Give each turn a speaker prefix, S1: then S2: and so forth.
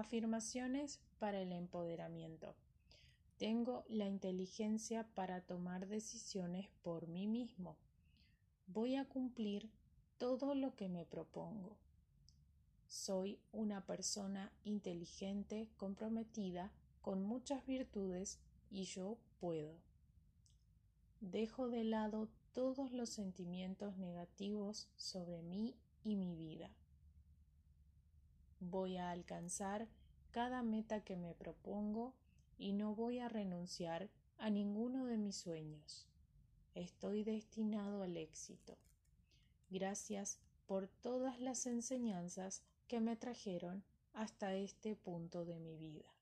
S1: Afirmaciones para el empoderamiento. Tengo la inteligencia para tomar decisiones por mí mismo. Voy a cumplir todo lo que me propongo. Soy una persona inteligente, comprometida, con muchas virtudes y yo puedo. Dejo de lado todos los sentimientos negativos sobre mí. Voy a alcanzar cada meta que me propongo y no voy a renunciar a ninguno de mis sueños. Estoy destinado al éxito. Gracias por todas las enseñanzas que me trajeron hasta este punto de mi vida.